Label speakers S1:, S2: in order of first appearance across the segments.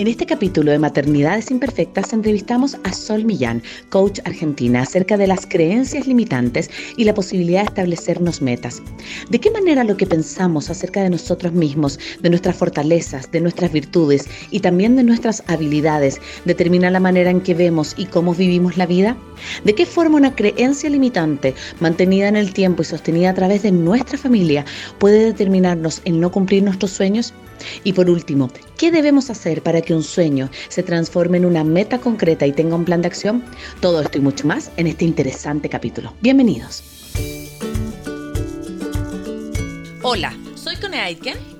S1: En este capítulo de Maternidades Imperfectas entrevistamos a Sol Millán, coach argentina, acerca de las creencias limitantes y la posibilidad de establecernos metas. ¿De qué manera lo que pensamos acerca de nosotros mismos, de nuestras fortalezas, de nuestras virtudes y también de nuestras habilidades determina la manera en que vemos y cómo vivimos la vida? ¿De qué forma una creencia limitante, mantenida en el tiempo y sostenida a través de nuestra familia, puede determinarnos en no cumplir nuestros sueños? Y por último, ¿qué debemos hacer para que un sueño se transforme en una meta concreta y tenga un plan de acción? Todo esto y mucho más en este interesante capítulo. Bienvenidos.
S2: Hola, soy Cone Aitken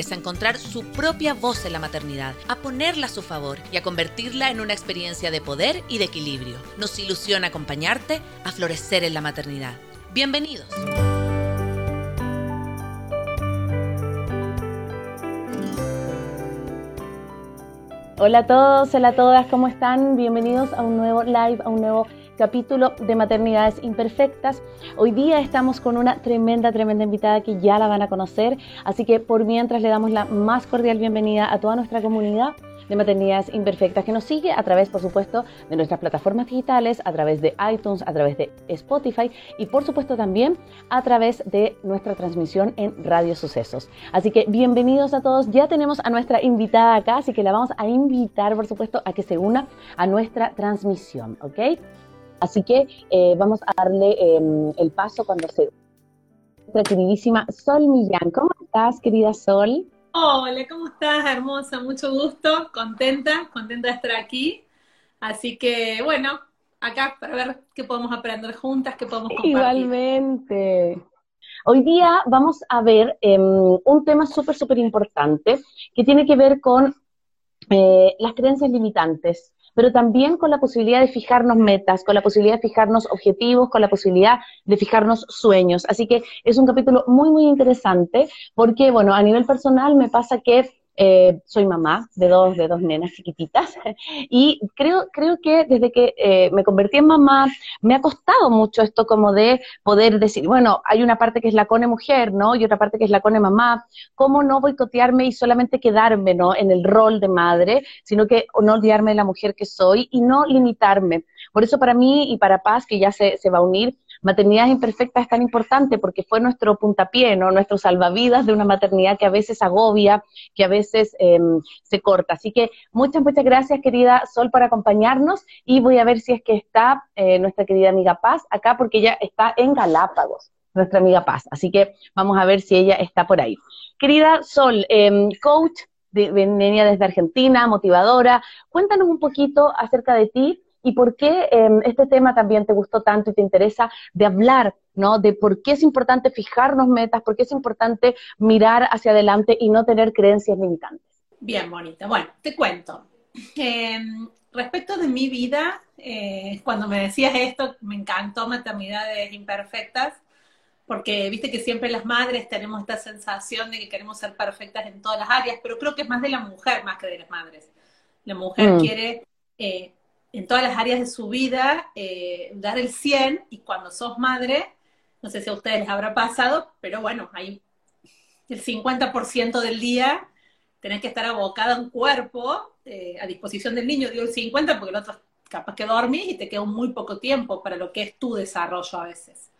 S2: a encontrar su propia voz en la maternidad, a ponerla a su favor y a convertirla en una experiencia de poder y de equilibrio. Nos ilusiona acompañarte a florecer en la maternidad. Bienvenidos.
S1: Hola a todos, hola a todas, ¿cómo están? Bienvenidos a un nuevo live, a un nuevo capítulo de Maternidades Imperfectas. Hoy día estamos con una tremenda, tremenda invitada que ya la van a conocer, así que por mientras le damos la más cordial bienvenida a toda nuestra comunidad de Maternidades Imperfectas que nos sigue a través, por supuesto, de nuestras plataformas digitales, a través de iTunes, a través de Spotify y, por supuesto, también a través de nuestra transmisión en Radio Sucesos. Así que bienvenidos a todos. Ya tenemos a nuestra invitada acá, así que la vamos a invitar, por supuesto, a que se una a nuestra transmisión, ¿ok? Así que eh, vamos a darle em, el paso cuando se... Nuestra queridísima Sol Millán. ¿Cómo estás, querida Sol?
S3: Hola, ¿cómo estás, hermosa? Mucho gusto, contenta, contenta de estar aquí. Así que, bueno, acá para ver qué podemos aprender juntas, qué podemos compartir.
S1: Igualmente. Hoy día vamos a ver em, un tema súper, súper importante que tiene que ver con eh, las creencias limitantes pero también con la posibilidad de fijarnos metas, con la posibilidad de fijarnos objetivos, con la posibilidad de fijarnos sueños. Así que es un capítulo muy, muy interesante porque, bueno, a nivel personal me pasa que eh, soy mamá de dos, de dos nenas chiquititas y creo, creo que desde que eh, me convertí en mamá me ha costado mucho esto como de poder decir, bueno, hay una parte que es la cone mujer, ¿no? Y otra parte que es la cone mamá. ¿Cómo no boicotearme y solamente quedarme, ¿no? En el rol de madre, sino que no olvidarme de la mujer que soy y no limitarme. Por eso para mí y para Paz, que ya se, se va a unir, maternidad imperfecta es tan importante porque fue nuestro puntapié, ¿no? Nuestro salvavidas de una maternidad que a veces agobia, que a veces em, se corta. Así que muchas, muchas gracias, querida Sol, por acompañarnos y voy a ver si es que está eh, nuestra querida amiga Paz acá porque ella está en Galápagos, nuestra amiga Paz. Así que vamos a ver si ella está por ahí. Querida Sol, em, coach, venía desde Argentina, motivadora, cuéntanos un poquito acerca de ti y por qué em, este tema también te gustó tanto y te interesa de hablar, ¿no? De por qué es importante fijarnos metas, por qué es importante mirar hacia adelante y no tener creencias limitantes.
S3: Bien, bonita. Bueno, te cuento. Em, respecto de mi vida, eh, cuando me decías esto, me encantó maternidades imperfectas, porque viste que siempre las madres tenemos esta sensación de que queremos ser perfectas en todas las áreas, pero creo que es más de la mujer más que de las madres. La mujer mm. quiere eh, en todas las áreas de su vida, eh, dar el 100 y cuando sos madre, no sé si a ustedes les habrá pasado, pero bueno, hay el 50% del día tenés que estar abocada a un cuerpo eh, a disposición del niño, digo el 50 porque el otro capaz que dormís y te queda muy poco tiempo para lo que es tu desarrollo a veces.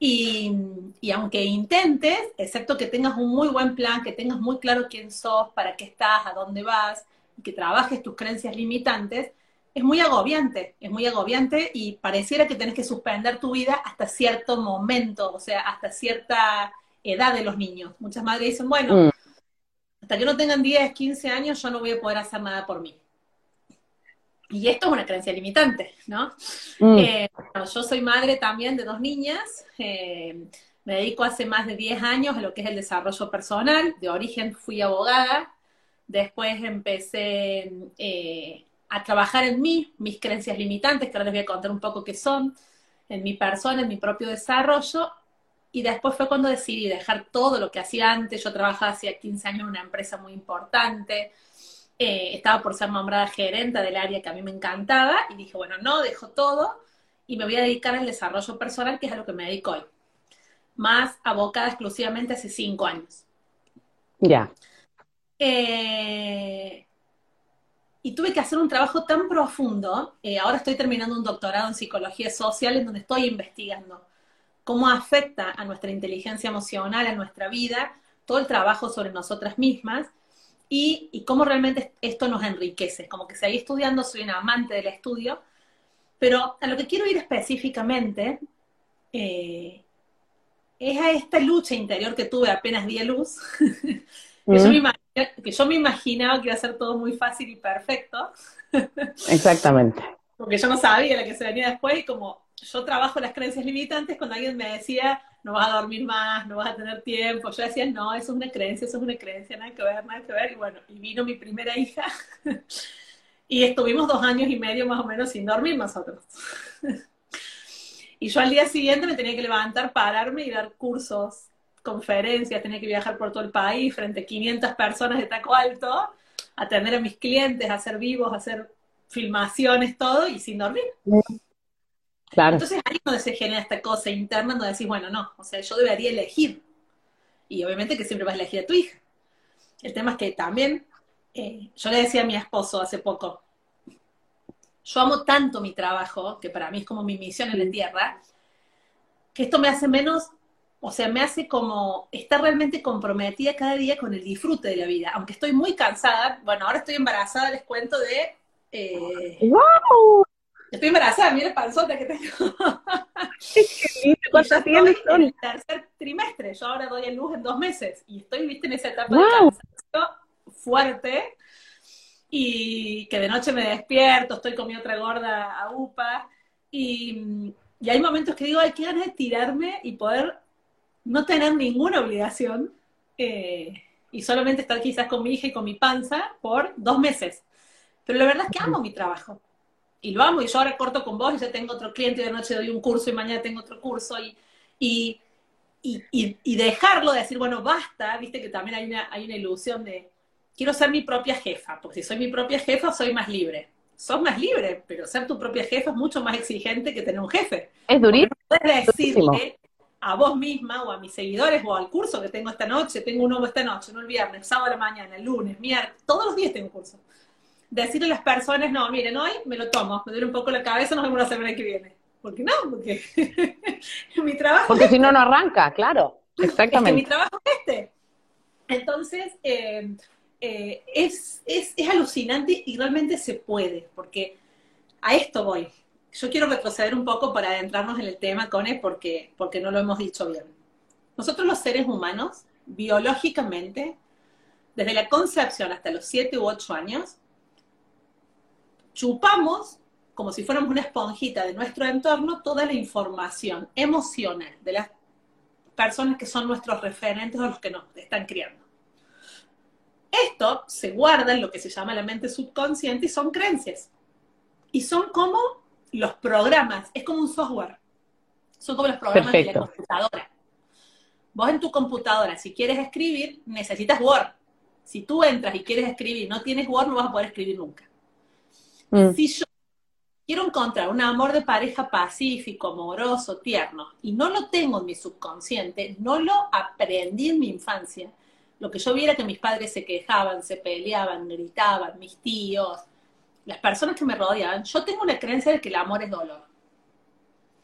S3: Y, y, aunque intentes, excepto que tengas un muy buen plan, que tengas muy claro quién sos, para qué estás, a dónde vas, y que trabajes tus creencias limitantes, es muy agobiante, es muy agobiante y pareciera que tenés que suspender tu vida hasta cierto momento, o sea, hasta cierta edad de los niños. Muchas madres dicen, bueno, mm. hasta que no tengan 10, 15 años yo no voy a poder hacer nada por mí. Y esto es una creencia limitante, ¿no? Mm. Eh, yo soy madre también de dos niñas, eh, me dedico hace más de 10 años a lo que es el desarrollo personal, de origen fui abogada, Después empecé eh, a trabajar en mí, mis creencias limitantes, que ahora les voy a contar un poco qué son, en mi persona, en mi propio desarrollo. Y después fue cuando decidí dejar todo lo que hacía antes. Yo trabajaba hacía 15 años en una empresa muy importante. Eh, estaba por ser nombrada gerente del área que a mí me encantaba. Y dije, bueno, no, dejo todo y me voy a dedicar al desarrollo personal, que es a lo que me dedico hoy. Más abocada exclusivamente hace cinco años.
S1: Ya.
S3: Eh, y tuve que hacer un trabajo tan profundo. Eh, ahora estoy terminando un doctorado en psicología social en donde estoy investigando cómo afecta a nuestra inteligencia emocional, a nuestra vida, todo el trabajo sobre nosotras mismas y, y cómo realmente esto nos enriquece. Como que seguí estudiando, soy una amante del estudio, pero a lo que quiero ir específicamente eh, es a esta lucha interior que tuve apenas di a luz, que, yo me que yo me imaginaba que iba a ser todo muy fácil y perfecto.
S1: Exactamente.
S3: Porque yo no sabía lo que se venía después y como yo trabajo las creencias limitantes, cuando alguien me decía, no vas a dormir más, no vas a tener tiempo, yo decía, no, eso es una creencia, eso es una creencia, nada que ver, nada que ver. Y bueno, y vino mi primera hija y estuvimos dos años y medio más o menos sin dormir nosotros. y yo al día siguiente me tenía que levantar, pararme y dar cursos conferencias, tenía que viajar por todo el país frente a 500 personas de taco alto, atender a mis clientes, hacer vivos, hacer filmaciones, todo, y sin dormir.
S1: Claro.
S3: Entonces ahí es donde se genera esta cosa interna donde decís, bueno, no, o sea, yo debería elegir. Y obviamente que siempre vas a elegir a tu hija. El tema es que también, eh, yo le decía a mi esposo hace poco, yo amo tanto mi trabajo, que para mí es como mi misión en la tierra, que esto me hace menos o sea, me hace como estar realmente comprometida cada día con el disfrute de la vida. Aunque estoy muy cansada, bueno, ahora estoy embarazada, les cuento de... Eh,
S1: ¡Wow!
S3: Estoy embarazada, mira el panzota que tengo.
S1: ¿Cuántas tienes?
S3: En el tercer trimestre, yo ahora doy a luz en dos meses y estoy, viste, en esa etapa de cansancio fuerte y que de noche me despierto, estoy con mi otra gorda a UPA y, y hay momentos que digo, hay que ganas de tirarme y poder no tener ninguna obligación eh, y solamente estar quizás con mi hija y con mi panza por dos meses. Pero la verdad es que amo mi trabajo. Y lo amo, y yo ahora corto con vos y ya tengo otro cliente, y de noche doy un curso y mañana tengo otro curso. Y, y, dejarlo de decir, bueno, basta, viste que también hay una, hay una ilusión de, quiero ser mi propia jefa, porque si soy mi propia jefa soy más libre. Sos más libre, pero ser tu propia jefa es mucho más exigente que tener un jefe.
S1: Es durísimo.
S3: Puedes decirle a vos misma o a mis seguidores o al curso que tengo esta noche, tengo uno esta noche, no el viernes, sábado a la mañana, el lunes, miércoles, todos los días tengo un curso. Decirle a las personas, no, miren, hoy me lo tomo, me duele un poco la cabeza, nos vemos la semana que viene. ¿Por qué no? Porque mi trabajo.
S1: Porque si no, no arranca, claro. Exactamente.
S3: mi trabajo es este. Entonces, eh, eh, es, es, es alucinante y realmente se puede, porque a esto voy yo quiero retroceder un poco para adentrarnos en el tema, Cone, porque, porque no lo hemos dicho bien. Nosotros los seres humanos, biológicamente, desde la concepción hasta los 7 u 8 años, chupamos como si fuéramos una esponjita de nuestro entorno toda la información emocional de las personas que son nuestros referentes o los que nos están criando. Esto se guarda en lo que se llama la mente subconsciente y son creencias. Y son como los programas, es como un software. Son como los programas de la computadora. Vos en tu computadora, si quieres escribir, necesitas Word. Si tú entras y quieres escribir y no tienes Word, no vas a poder escribir nunca. Mm. Si yo quiero encontrar un amor de pareja pacífico, amoroso, tierno, y no lo tengo en mi subconsciente, no lo aprendí en mi infancia, lo que yo viera que mis padres se quejaban, se peleaban, gritaban, mis tíos, las personas que me rodean, yo tengo una creencia de que el amor es dolor.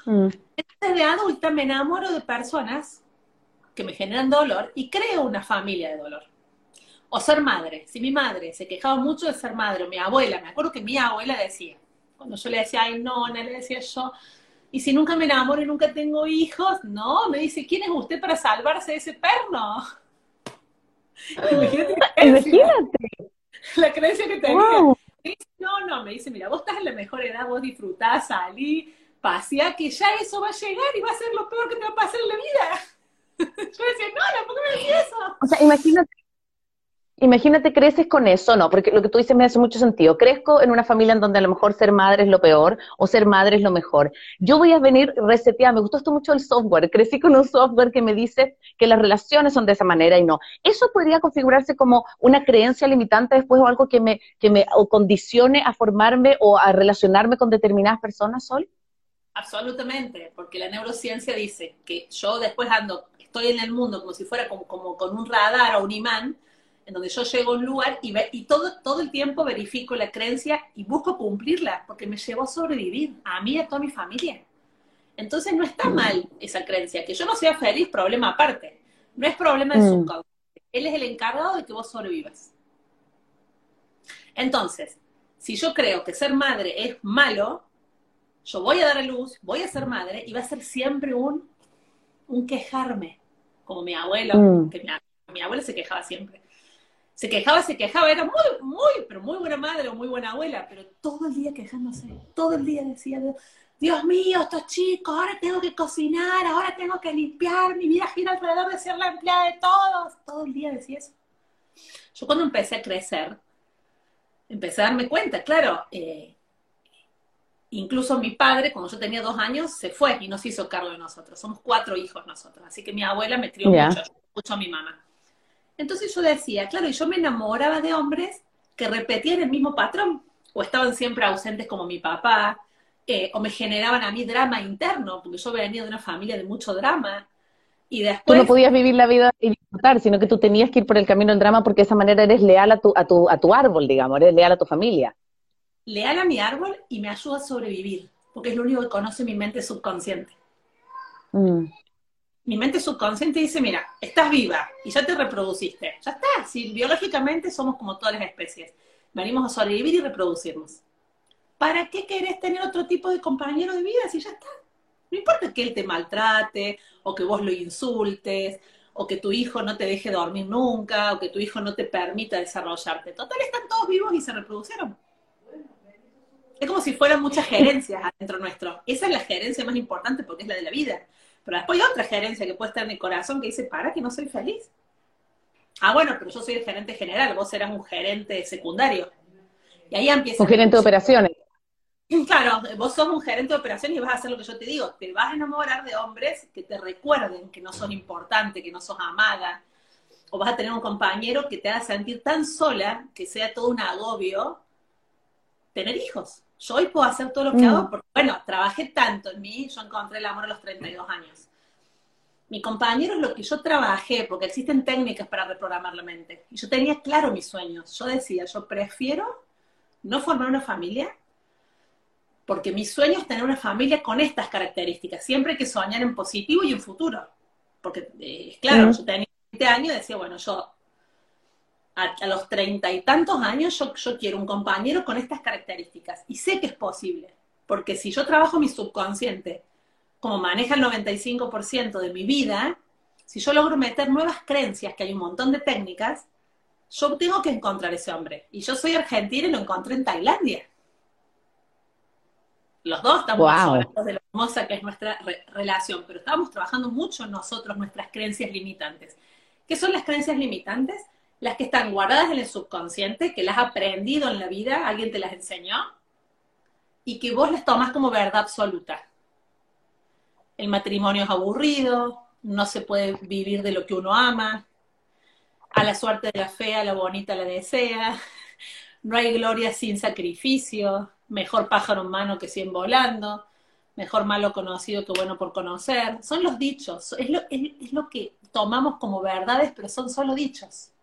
S3: Mm. Entonces de adulta me enamoro de personas que me generan dolor y creo una familia de dolor. O ser madre. Si mi madre se quejaba mucho de ser madre, o mi abuela, me acuerdo que mi abuela decía, cuando yo le decía, ay, no, no le decía yo, y si nunca me enamoro y nunca tengo hijos, no, me dice, ¿quién es usted para salvarse de ese perno?
S1: Imagínate. Imagínate.
S3: La creencia que tenía. No, no, me dice, mira, vos estás en la mejor edad, vos disfrutás, salí, paseá, que ya eso va a llegar y va a ser lo peor que te va a pasar en la vida. Yo decía, no, no, ¿por qué me decís eso?
S1: O sea, imagínate, Imagínate, creces con eso, no, porque lo que tú dices me hace mucho sentido. Crezco en una familia en donde a lo mejor ser madre es lo peor o ser madre es lo mejor. Yo voy a venir reseteada, me gustó esto mucho el software, crecí con un software que me dice que las relaciones son de esa manera y no. ¿Eso podría configurarse como una creencia limitante después o algo que me, que me condicione a formarme o a relacionarme con determinadas personas, Sol?
S3: Absolutamente, porque la neurociencia dice que yo después ando, estoy en el mundo como si fuera como con un radar o un imán, en donde yo llego a un lugar y, y todo, todo el tiempo verifico la creencia y busco cumplirla, porque me llevó a sobrevivir, a mí y a toda mi familia. Entonces no está mm. mal esa creencia, que yo no sea feliz, problema aparte. No es problema de su mm. causa. Él es el encargado de que vos sobrevivas. Entonces, si yo creo que ser madre es malo, yo voy a dar a luz, voy a ser madre y va a ser siempre un, un quejarme, como mi abuelo, mm. que mi, mi abuela se quejaba siempre se quejaba, se quejaba, era muy, muy, pero muy buena madre o muy buena abuela, pero todo el día quejándose, todo el día decía, Dios mío, estos chicos, ahora tengo que cocinar, ahora tengo que limpiar, mi vida gira alrededor de ser la empleada de todos, todo el día decía eso. Yo cuando empecé a crecer, empecé a darme cuenta, claro, eh, incluso mi padre, cuando yo tenía dos años, se fue y nos hizo cargo de nosotros, somos cuatro hijos nosotros, así que mi abuela me crió mucho, mucho a mi mamá. Entonces yo decía, claro, y yo me enamoraba de hombres que repetían el mismo patrón, o estaban siempre ausentes como mi papá, eh, o me generaban a mí drama interno, porque yo venía de una familia de mucho drama. Y después...
S1: Tú no podías vivir la vida y disfrutar, sino que tú tenías que ir por el camino del drama porque de esa manera eres leal a tu, a tu, a tu árbol, digamos, eres leal a tu familia.
S3: Leal a mi árbol y me ayuda a sobrevivir, porque es lo único que conoce mi mente subconsciente. Mm mi mente subconsciente dice, mira, estás viva y ya te reproduciste. Ya está, si biológicamente somos como todas las especies. Venimos a sobrevivir y reproducirnos. ¿Para qué querés tener otro tipo de compañero de vida si ya está? No importa que él te maltrate, o que vos lo insultes, o que tu hijo no te deje dormir nunca, o que tu hijo no te permita desarrollarte. Total, están todos vivos y se reproducieron. Es como si fueran muchas gerencias adentro nuestro. Esa es la gerencia más importante porque es la de la vida. Pero después hay otra gerencia que puede estar en mi corazón que dice, para que no soy feliz. Ah, bueno, pero yo soy el gerente general, vos serás un gerente secundario. Y ahí empieza.
S1: Un gerente de operaciones.
S3: Claro, vos sos un gerente de operaciones y vas a hacer lo que yo te digo. Te vas a enamorar de hombres que te recuerden que no son importantes, que no sos amada. O vas a tener un compañero que te haga sentir tan sola que sea todo un agobio tener hijos yo hoy puedo hacer todo lo que mm. hago porque, bueno, trabajé tanto en mí, yo encontré el amor a los 32 años. Mi compañero es lo que yo trabajé, porque existen técnicas para reprogramar la mente. Y yo tenía claro mis sueños. Yo decía, yo prefiero no formar una familia, porque mi sueño es tener una familia con estas características. Siempre hay que soñar en positivo y en futuro. Porque, eh, claro, mm. yo tenía 20 años y decía, bueno, yo a, los treinta y tantos años yo, yo quiero un compañero con estas características. Y sé que es posible, porque si yo trabajo mi subconsciente, como maneja el 95% de mi vida, si yo logro meter nuevas creencias, que hay un montón de técnicas, yo tengo que encontrar ese hombre. Y yo soy argentina y lo encontré en Tailandia. Los dos estamos wow. de lo hermosa que es nuestra relación, pero estamos trabajando mucho nosotros nuestras creencias limitantes. ¿Qué son las creencias limitantes? Las que están guardadas en el subconsciente, que las has aprendido en la vida, alguien te las enseñó, y que vos las tomas como verdad absoluta. El matrimonio es aburrido, no se puede vivir de lo que uno ama, a la suerte de la fea, la bonita la desea, no hay gloria sin sacrificio, mejor pájaro humano que cien volando, mejor malo conocido que bueno por conocer. Son los dichos, es lo, es lo que tomamos como verdades, pero son solo dichos.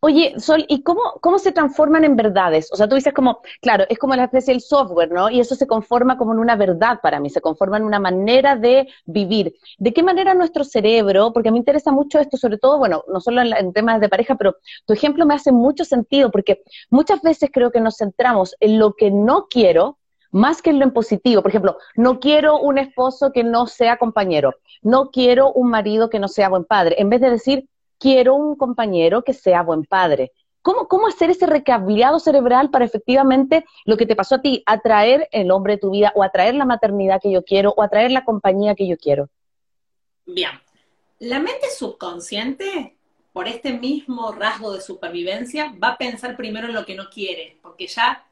S1: Oye, Sol, ¿y cómo, cómo se transforman en verdades? O sea, tú dices como, claro, es como la especie del software, ¿no? Y eso se conforma como en una verdad para mí, se conforma en una manera de vivir. ¿De qué manera nuestro cerebro, porque me interesa mucho esto, sobre todo, bueno, no solo en, en temas de pareja, pero tu ejemplo me hace mucho sentido, porque muchas veces creo que nos centramos en lo que no quiero, más que en lo positivo. Por ejemplo, no quiero un esposo que no sea compañero, no quiero un marido que no sea buen padre, en vez de decir, quiero un compañero que sea buen padre. ¿Cómo, ¿Cómo hacer ese recableado cerebral para efectivamente lo que te pasó a ti, atraer el hombre de tu vida o atraer la maternidad que yo quiero o atraer la compañía que yo quiero?
S3: Bien, la mente subconsciente por este mismo rasgo de supervivencia, va a pensar primero en lo que no quiere, porque ya,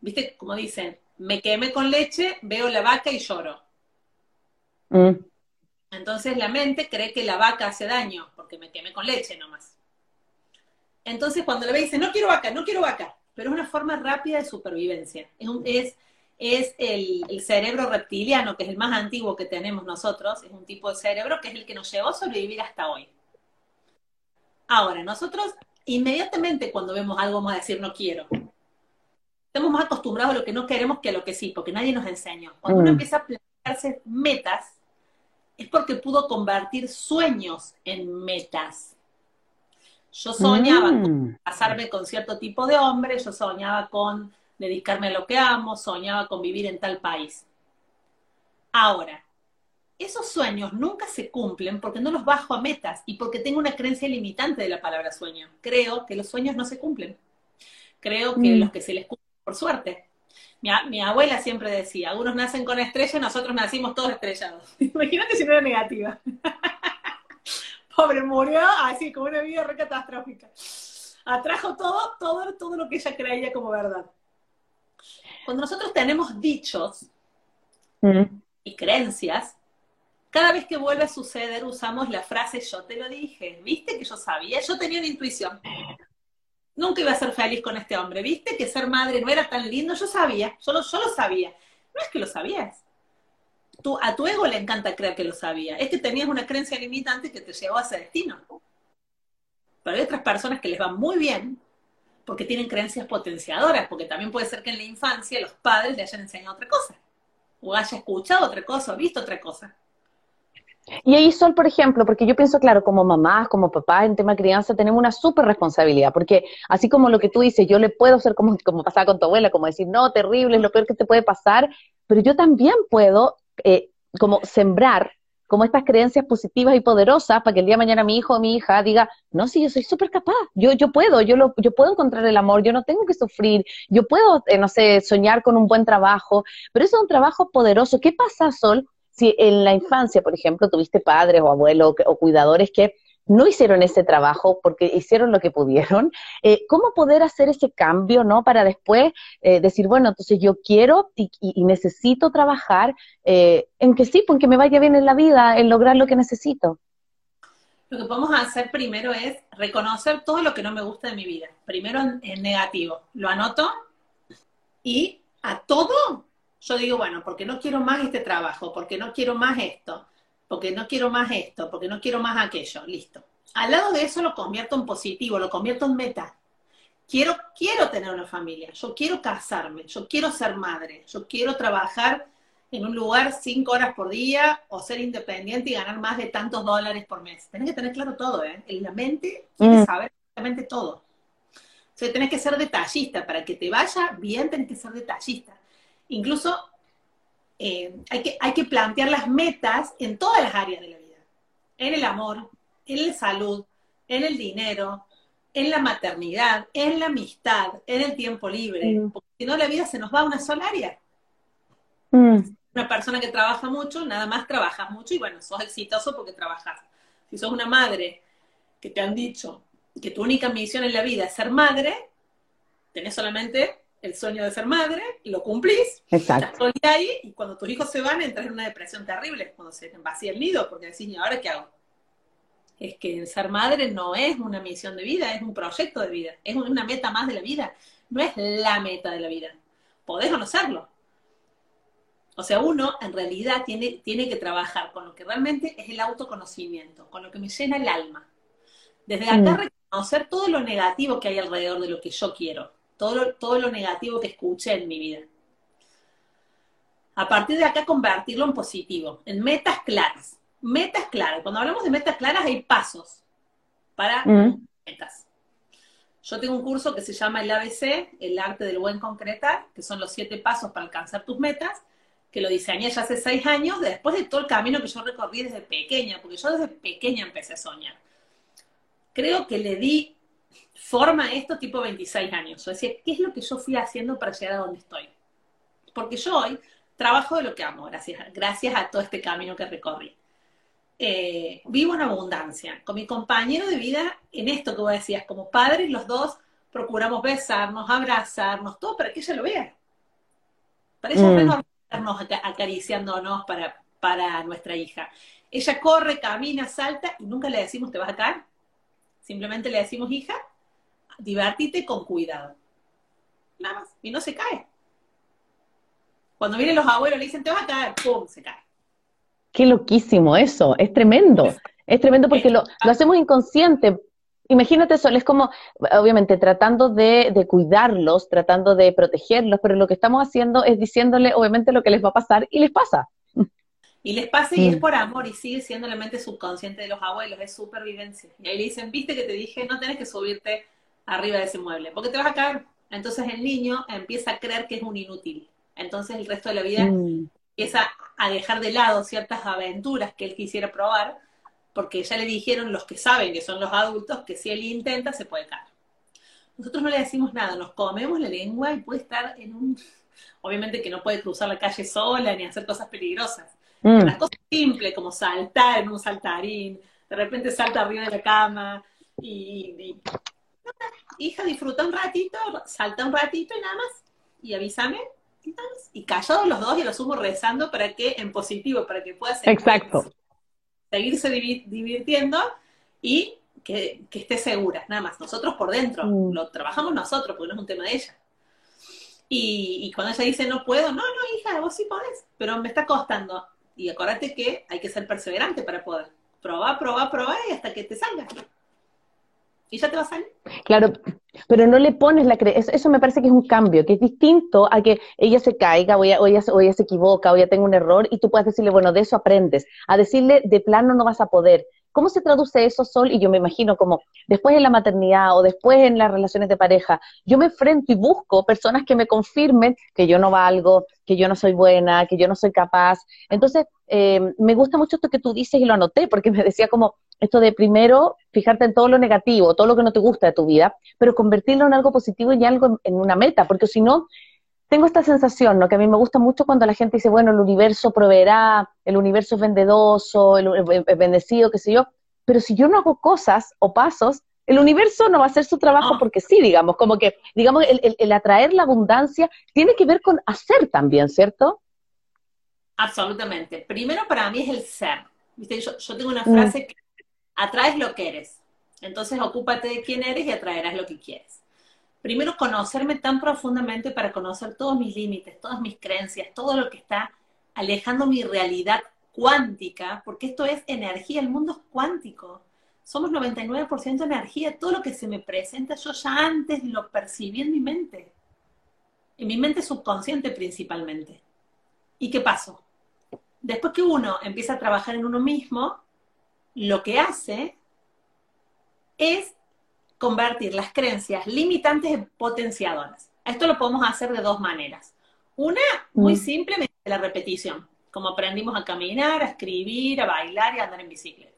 S3: viste, como dicen, me quemé con leche, veo la vaca y lloro. Mm. Entonces la mente cree que la vaca hace daño, porque me quemé con leche nomás. Entonces cuando la ve dice, no quiero vaca, no quiero vaca, pero es una forma rápida de supervivencia. Es, es, el, el, cerebro reptiliano, que es el más antiguo que tenemos nosotros, es un tipo de cerebro que es el que nos llevó a sobrevivir hasta hoy. Ahora, nosotros inmediatamente cuando vemos algo vamos a decir no quiero. Estamos más acostumbrados a lo que no queremos que a lo que sí, porque nadie nos enseña. Cuando uno mm. empieza a plantearse metas, es porque pudo convertir sueños en metas. Yo soñaba con mm. casarme con cierto tipo de hombre, yo soñaba con dedicarme a lo que amo, soñaba con vivir en tal país. Ahora, esos sueños nunca se cumplen porque no los bajo a metas y porque tengo una creencia limitante de la palabra sueño. Creo que los sueños no se cumplen. Creo que mm. los que se les cumplen por suerte. Mi, abuela siempre decía, algunos nacen con estrella, nosotros nacimos todos estrellados. Imagínate si no era negativa. Pobre, murió así, como una vida re catastrófica. Atrajo todo, todo, todo lo que ella creía como verdad. Cuando nosotros tenemos dichos mm. y creencias, cada vez que vuelve a suceder usamos la frase yo te lo dije, viste que yo sabía, yo tenía una intuición. Nunca iba a ser feliz con este hombre, viste que ser madre no era tan lindo, yo sabía, yo lo, sabía. No es que lo sabías. Tú, a tu ego le encanta creer que lo sabía. Es que tenías una creencia limitante que te llevó a ese destino. Pero hay otras personas que les va muy bien porque tienen creencias potenciadoras, porque también puede ser que en la infancia los padres le hayan enseñado otra cosa, o haya escuchado otra cosa, o visto otra cosa.
S1: Y ahí Sol, por ejemplo, porque yo pienso, claro, como mamás, como papás, en tema de crianza, tenemos una súper responsabilidad, porque así como lo que tú dices, yo le puedo hacer como, como pasaba con tu abuela, como decir, no, terrible, es lo peor que te puede pasar, pero yo también puedo eh, como sembrar como estas creencias positivas y poderosas para que el día de mañana mi hijo o mi hija diga, no, sí, yo soy súper capaz, yo, yo puedo, yo, lo, yo puedo encontrar el amor, yo no tengo que sufrir, yo puedo, eh, no sé, soñar con un buen trabajo, pero eso es un trabajo poderoso. ¿Qué pasa, Sol, si en la infancia, por ejemplo, tuviste padres o abuelos o cuidadores que no hicieron ese trabajo porque hicieron lo que pudieron, eh, ¿cómo poder hacer ese cambio, no? Para después eh, decir, bueno, entonces yo quiero y, necesito trabajar eh, en que sí, porque me vaya bien en la vida, en lograr lo que necesito.
S3: Lo que podemos hacer primero es reconocer todo lo que no me gusta de mi vida. Primero en negativo. Lo anoto y a todo yo digo, bueno, porque no quiero más este trabajo, porque no quiero más esto, porque no quiero más esto, porque no quiero más aquello, listo. Al lado de eso lo convierto en positivo, lo convierto en meta. Quiero, quiero tener una familia, yo quiero casarme, yo quiero ser madre, yo quiero trabajar en un lugar cinco horas por día o ser independiente y ganar más de tantos dólares por mes. Tenés que tener claro todo, ¿eh? En la mente quiere mm. saber exactamente todo. O sea, tenés que ser detallista. Para que te vaya bien, tenés que ser detallista. Incluso eh, hay, que, hay que plantear las metas en todas las áreas de la vida. En el amor, en la salud, en el dinero, en la maternidad, en la amistad, en el tiempo libre. Mm. Porque si no, la vida se nos va a una sola área. Mm. Una persona que trabaja mucho, nada más trabajas mucho y bueno, sos exitoso porque trabajas. Si sos una madre que te han dicho que tu única misión en la vida es ser madre, tenés solamente el sueño de ser madre, lo cumplís, Exacto. estás ahí, y cuando tus hijos se van, entras en una depresión terrible, cuando se vacía el nido, porque decís, ¿y ahora qué hago? Es que ser madre no es una misión de vida, es un proyecto de vida, es una meta más de la vida, no es la meta de la vida. Podés o no serlo. O sea, uno en realidad tiene, tiene que trabajar con lo que realmente es el autoconocimiento, con lo que me llena el alma. Desde acá mm. reconocer todo lo negativo que hay alrededor de lo que yo quiero todo lo, todo lo negativo que escuché en mi vida. A partir de acá convertirlo en positivo, en metas claras. Metas claras. Cuando hablamos de metas claras hay pasos para mm. metas. Yo tengo un curso que se llama el ABC, el arte del buen concretar, que son los siete pasos para alcanzar tus metas, que lo diseñé ya hace seis años, después de todo el camino que yo recorrí desde pequeña, porque yo desde pequeña empecé a soñar. Creo que le di forma esto tipo 26 años. O sea, ¿qué es lo que yo fui haciendo para llegar a donde estoy? Porque yo hoy trabajo de lo que amo, gracias, gracias a todo este camino que recorrí. eh, vivo en abundancia. Con mi compañero de vida, en esto que vos decías, como padres, los dos procuramos besarnos, abrazarnos, todo para que ella lo vea. Para ella mm. es estarnos acariciándonos para, para nuestra hija. Ella corre, camina, salta y nunca le decimos te vas a caer. Simplemente le decimos, hija, divertite con cuidado. Nada más. Y no se cae. Cuando vienen los abuelos le dicen te vas a caer, ¡pum! se cae.
S1: Qué loquísimo eso, es tremendo. Es tremendo porque lo, hacemos inconsciente. Imagínate eso, es como, obviamente, tratando de, de, cuidarlos, tratando de protegerlos, pero lo que estamos haciendo es diciéndole, obviamente, lo que les va a pasar y les pasa.
S3: Y les pasa y es por amor y sigue siendo la mente subconsciente de los abuelos, es supervivencia. Y ahí le dicen, viste que te dije, no tenés que subirte arriba de ese mueble, porque te vas a caer. Entonces el niño empieza a creer que es un inútil. Entonces el resto de la vida mm. empieza a dejar de lado ciertas aventuras que él quisiera probar, porque ya le dijeron los que saben que son los adultos que si él intenta se puede caer. Nosotros no le decimos nada, nos comemos la lengua y puede estar en un... Obviamente que no puede cruzar la calle sola ni hacer cosas peligrosas, Mm. Las cosas simples como saltar en un saltarín, de repente salta arriba de la cama y, hija, disfruta un ratito, salta un ratito y nada más, y avísame, y, y callados los dos y lo sumo rezando para que, en positivo, para que pueda
S1: Exacto.
S3: seguirse divirtiendo y que, esté segura, nada más. Nosotros por dentro, mm. lo trabajamos nosotros, porque no es un tema de ella. Y, y, cuando ella dice no puedo, no, no, hija, vos sí podés, pero me está costando. Y acuérdate que hay que ser perseverante para poder. Probar, probar, probar y hasta que te salga. Y ya te va a salir.
S1: Claro, pero no le pones la creencia. Eso, me parece que es un cambio, que es distinto a que ella se caiga o ella, o, ella, o ella se equivoca o ella tenga un error y tú puedas decirle, bueno, de eso aprendes. A decirle, de plano no vas a poder. ¿Cómo se traduce eso, Sol? Y yo me imagino como después en la maternidad o después en las relaciones de pareja, yo me enfrento y busco personas que me confirmen que yo no valgo, que yo no soy buena, que yo no soy capaz. Entonces, eh, me gusta mucho esto que tú dices y lo anoté porque me decía como esto de primero fijarte en todo lo negativo, todo lo que no te gusta de tu vida, pero convertirlo en algo positivo y algo en una meta, porque si no, tengo esta sensación, ¿no? Que a mí me gusta mucho cuando la gente dice, bueno, el universo proveerá, el universo es vendedoso, el, bendecido, qué sé yo. Pero si yo no hago cosas o pasos, el universo no va a hacer su trabajo ah. porque sí, digamos, como que, digamos, el, atraer la abundancia tiene que ver con hacer también, ¿cierto?
S3: Absolutamente. Primero para mí es el ser. ¿Viste? Yo, tengo una frase mm. que atraes lo que eres. Entonces ocúpate de quién eres y atraerás lo que quieres primero conocerme tan profundamente para conocer todos mis límites, todas mis creencias, todo lo que está alejando mi realidad cuántica, porque esto es energía, el mundo es cuántico. Somos 99% energía, todo lo que se me presenta yo ya antes lo percibí en mi mente, en mi mente subconsciente principalmente. ¿Y qué pasó? Después que uno empieza a trabajar en uno mismo, lo que hace es convertir las creencias limitantes en potenciadoras. Esto lo podemos hacer de dos maneras. Una, muy mm. simple, mediante la repetición, como aprendimos a caminar, a escribir, a bailar y a andar en bicicleta.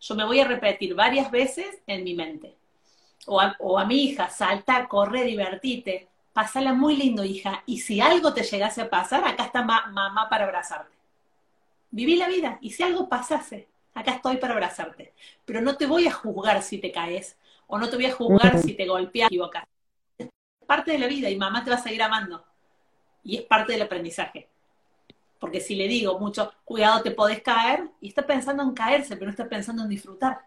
S3: Yo me voy a repetir varias veces en mi mente. O a, mi hija, salta, corre, divertite, pásala muy lindo, hija. Y si algo te llegase a pasar, acá está mamá para abrazarte. Viví la vida. Y si algo pasase, acá estoy para abrazarte. Pero no te voy a juzgar si te caes, o no te voy a juzgar si te golpeas, equivocas. Es parte de la vida y mamá te va a seguir amando. Y es parte del aprendizaje. Porque si le digo mucho, cuidado, te podés caer, y está pensando en caerse, pero no está pensando en disfrutar.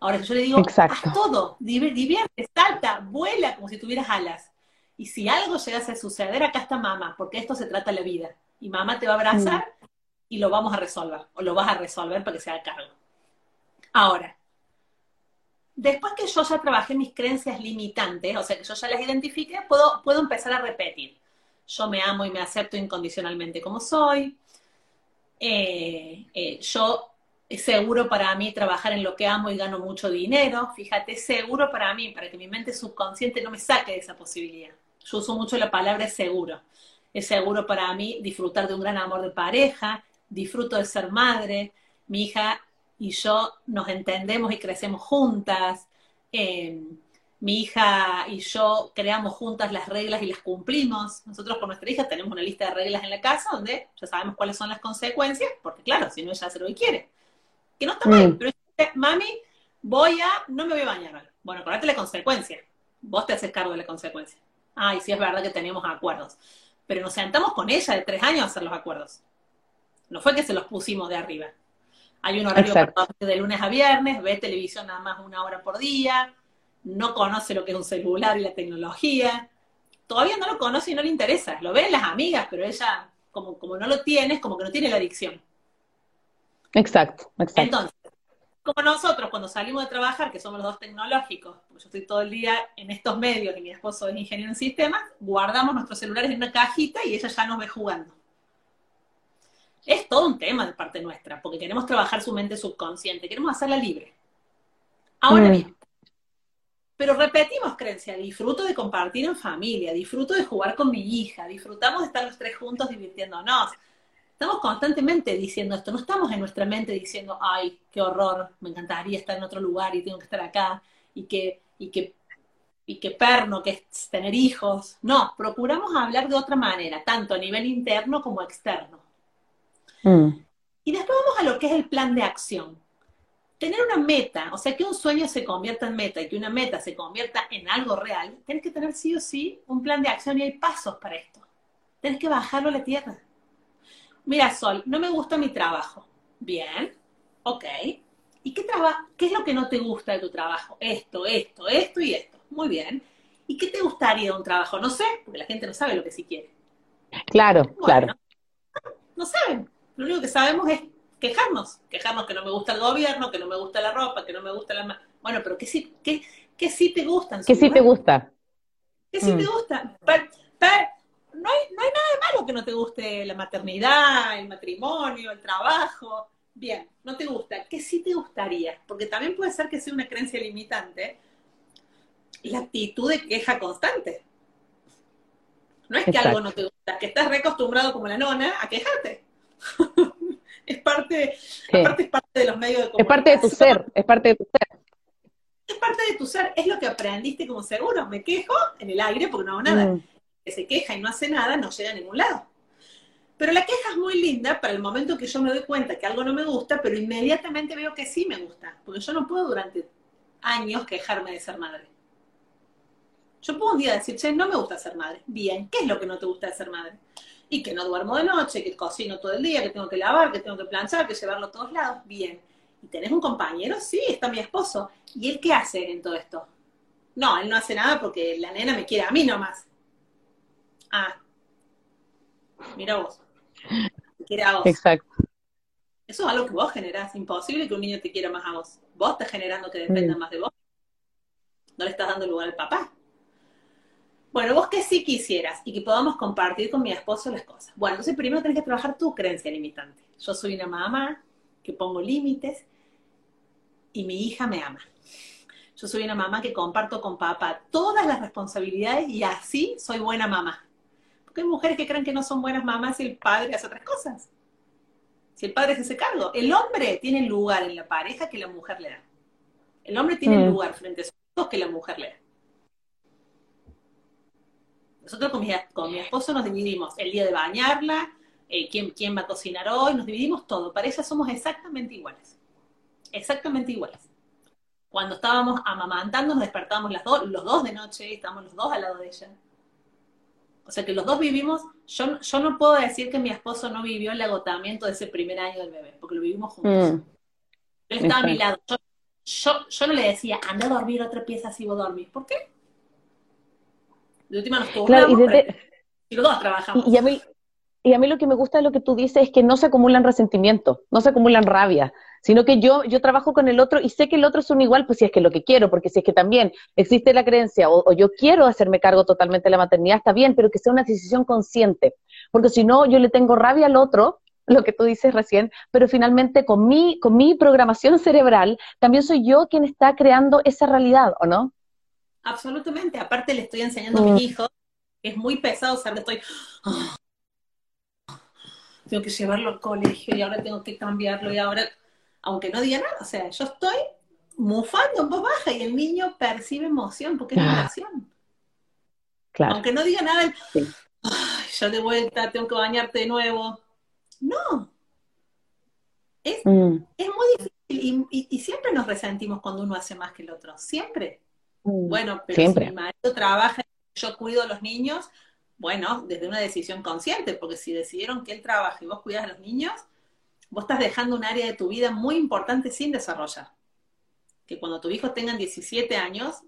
S3: Ahora, si yo le digo, haz todo, divierte, salta, vuela como si tuvieras alas. Y si algo llegase a suceder, acá está mamá, porque esto se trata de la vida. Y mamá te va a abrazar mm. y lo vamos a resolver, o lo vas a resolver para que se haga cargo. Ahora, Después que yo ya trabajé mis creencias limitantes, o sea, que yo ya las identifique, puedo, puedo empezar a repetir. Yo me amo y me acepto incondicionalmente como soy. Eh, eh, yo seguro para mí trabajar en lo que amo y gano mucho dinero. Fíjate, seguro para mí, para que mi mente subconsciente no me saque de esa posibilidad. Yo uso mucho la palabra seguro. Es seguro para mí disfrutar de un gran amor de pareja, disfruto de ser madre. Mi hija y yo nos entendemos y crecemos juntas. Eh, mi hija y yo creamos juntas las reglas y las cumplimos. Nosotros con nuestra hija tenemos una lista de reglas en la casa donde ya sabemos cuáles son las consecuencias, porque claro, si no ella hace lo que quiere. Que no está mal, pero mami, voy a, no me voy a bañar. Bueno, acordate la consecuencia. Vos te haces cargo de la consecuencia. Ay, sí es verdad que teníamos acuerdos. Pero nos sentamos con ella de tres años a hacer los acuerdos. No fue que se los pusimos de arriba. Hay un horario de lunes a viernes, ve televisión nada más una hora por día, no conoce lo que es un celular y la tecnología. Todavía no lo conoce y no le interesa. Lo ven las amigas, pero ella, como, como no lo tiene, es como que no tiene la adicción.
S1: Exacto, exacto.
S3: Entonces, como nosotros cuando salimos de trabajar, que somos los dos tecnológicos, porque yo estoy todo el día en estos medios y mi esposo es ingeniero en sistemas, guardamos nuestros celulares en una cajita y ella ya nos ve jugando. Es todo un tema de parte nuestra, porque queremos trabajar su mente subconsciente, queremos hacerla libre. Ahora mm. bien, pero repetimos creencia, disfruto de compartir en familia, disfruto de jugar con mi hija, disfrutamos de estar los tres juntos divirtiéndonos, Estamos constantemente diciendo esto, no estamos en nuestra mente diciendo, ay, qué horror, me encantaría estar en otro lugar y tengo que estar acá, y que, y que, y que perno, que es tener hijos. No, procuramos hablar de otra manera, tanto a nivel interno como externo. Mm. Y después vamos a lo que es el plan de acción. Tener una meta, o sea, que un sueño se convierta en meta y que una meta se convierta en algo real, tienes que tener sí o sí un plan de acción y hay pasos para esto. Tienes que bajarlo a la tierra mira, Sol, no me gusta mi trabajo. Bien, ok. ¿Y qué, qué es lo que no te gusta de tu trabajo? Esto, esto, esto y esto. Muy bien. ¿Y qué te gustaría de un trabajo? No sé, porque la gente no sabe lo que sí quiere.
S1: Claro, claro.
S3: No saben. Lo único que sabemos es quejarnos. Quejarnos que no me gusta el gobierno, que no me gusta la ropa, que no me gusta la... Bueno, pero ¿qué sí, qué, qué sí te gustan?
S1: ¿Qué sí te gusta?
S3: ¿Qué sí te mm. gusta? no hay, no hay nada de malo que no te guste la maternidad, el matrimonio, el trabajo. Bien, no te gusta. ¿Qué sí te gustaría? Porque también puede ser que sea una creencia limitante la actitud de queja constante. No es que algo no te gusta, que estás reacostumbrado como la nona a quejarte. es parte, aparte es parte de los medios de comunicación.
S1: Es parte de tu ser, es parte de tu ser.
S3: Es parte de tu ser, es lo que aprendiste como seguro. Me quejo en el aire porque no hago nada. Mm que se queja y no hace nada, no llega a ningún lado. Pero la queja es muy linda para el momento que yo me doy cuenta que algo no me gusta, pero inmediatamente veo que sí me gusta, porque yo no puedo durante años quejarme de ser madre. Yo puedo un día decir, che, no me gusta ser madre. Bien, ¿qué es lo que no te gusta de ser madre? Y que no duermo de noche, que cocino todo el día, que tengo que lavar, que tengo que planchar, que llevarlo a todos lados. Bien. ¿Y tenés un compañero? Sí, está mi esposo. ¿Y él qué hace en todo esto? No, él no hace nada porque la nena me quiere a mí nomás. Ah, mira vos. Quiere a vos.
S1: Exacto.
S3: Eso es algo que vos generás. Imposible que un niño te quiera más a vos. Vos estás generando que dependa mm. más de vos. No le estás dando lugar al papá. Bueno, vos que sí quisieras y que podamos compartir con mi esposo las cosas. Bueno, entonces primero tenés que trabajar tu creencia limitante. Yo soy una mamá que pongo límites y mi hija me ama. Yo soy una mamá que comparto con papá todas las responsabilidades y así soy buena mamá hay mujeres que creen que no son buenas mamás si el padre hace otras cosas. Si el padre se hace cargo. El hombre tiene lugar en la pareja que la mujer le da. El hombre tiene mm. lugar frente a sus hijos que la mujer le da. Nosotros con mi, esposo nos dividimos el día de bañarla, eh, quién, quién va a cocinar hoy, nos dividimos todo. Para ella somos exactamente iguales. Exactamente iguales. Cuando estábamos amamantando, nos despertábamos las los dos de noche, estábamos los dos al lado de ella. O sea que los dos vivimos, yo, yo no puedo decir que mi esposo no vivió el agotamiento de ese primer año del bebé, porque lo vivimos juntos. Mm. Él estaba a mi lado. Yo, yo, no le decía, anda a dormir otra pieza si vos dormís. ¿Por qué? De última nos claro, y, los dos trabajamos.
S1: Y, a mí, y a mí lo que me gusta de lo que tú dices es que no se acumulan resentimientos, no se acumulan rabia, sino que yo, yo trabajo con el otro y sé que el otro es un igual, pues si es que lo que quiero, porque si es que también existe la creencia o, yo quiero hacerme cargo totalmente de la maternidad, está bien, pero que sea una decisión consciente, porque si no, yo le tengo rabia al otro, lo que tú dices recién, pero finalmente con mi, con mi programación cerebral, también soy yo quien está creando esa realidad, ¿o no?
S3: Absolutamente, aparte le estoy enseñando a mis mm. hijos, es muy pesado, o sea, le estoy... tengo que llevarlo al colegio y ahora tengo que cambiarlo y ahora aunque no diga nada, o sea, yo estoy mufando en voz baja y el niño percibe emoción porque es emoción. Claro. Aunque no diga nada, yo de vuelta tengo que bañarte de nuevo. No. Es, mm. es muy difícil y, siempre nos resentimos cuando uno hace más que el otro, siempre.
S1: Mm,
S3: bueno, pero
S1: siempre.
S3: si mi marido trabaja, yo cuido a los niños, bueno, desde una decisión consciente, porque si decidieron que él trabaja y vos cuidas a los niños, vos estás dejando un área de tu vida muy importante sin desarrollar. Que cuando tu hijo tenga 17 años,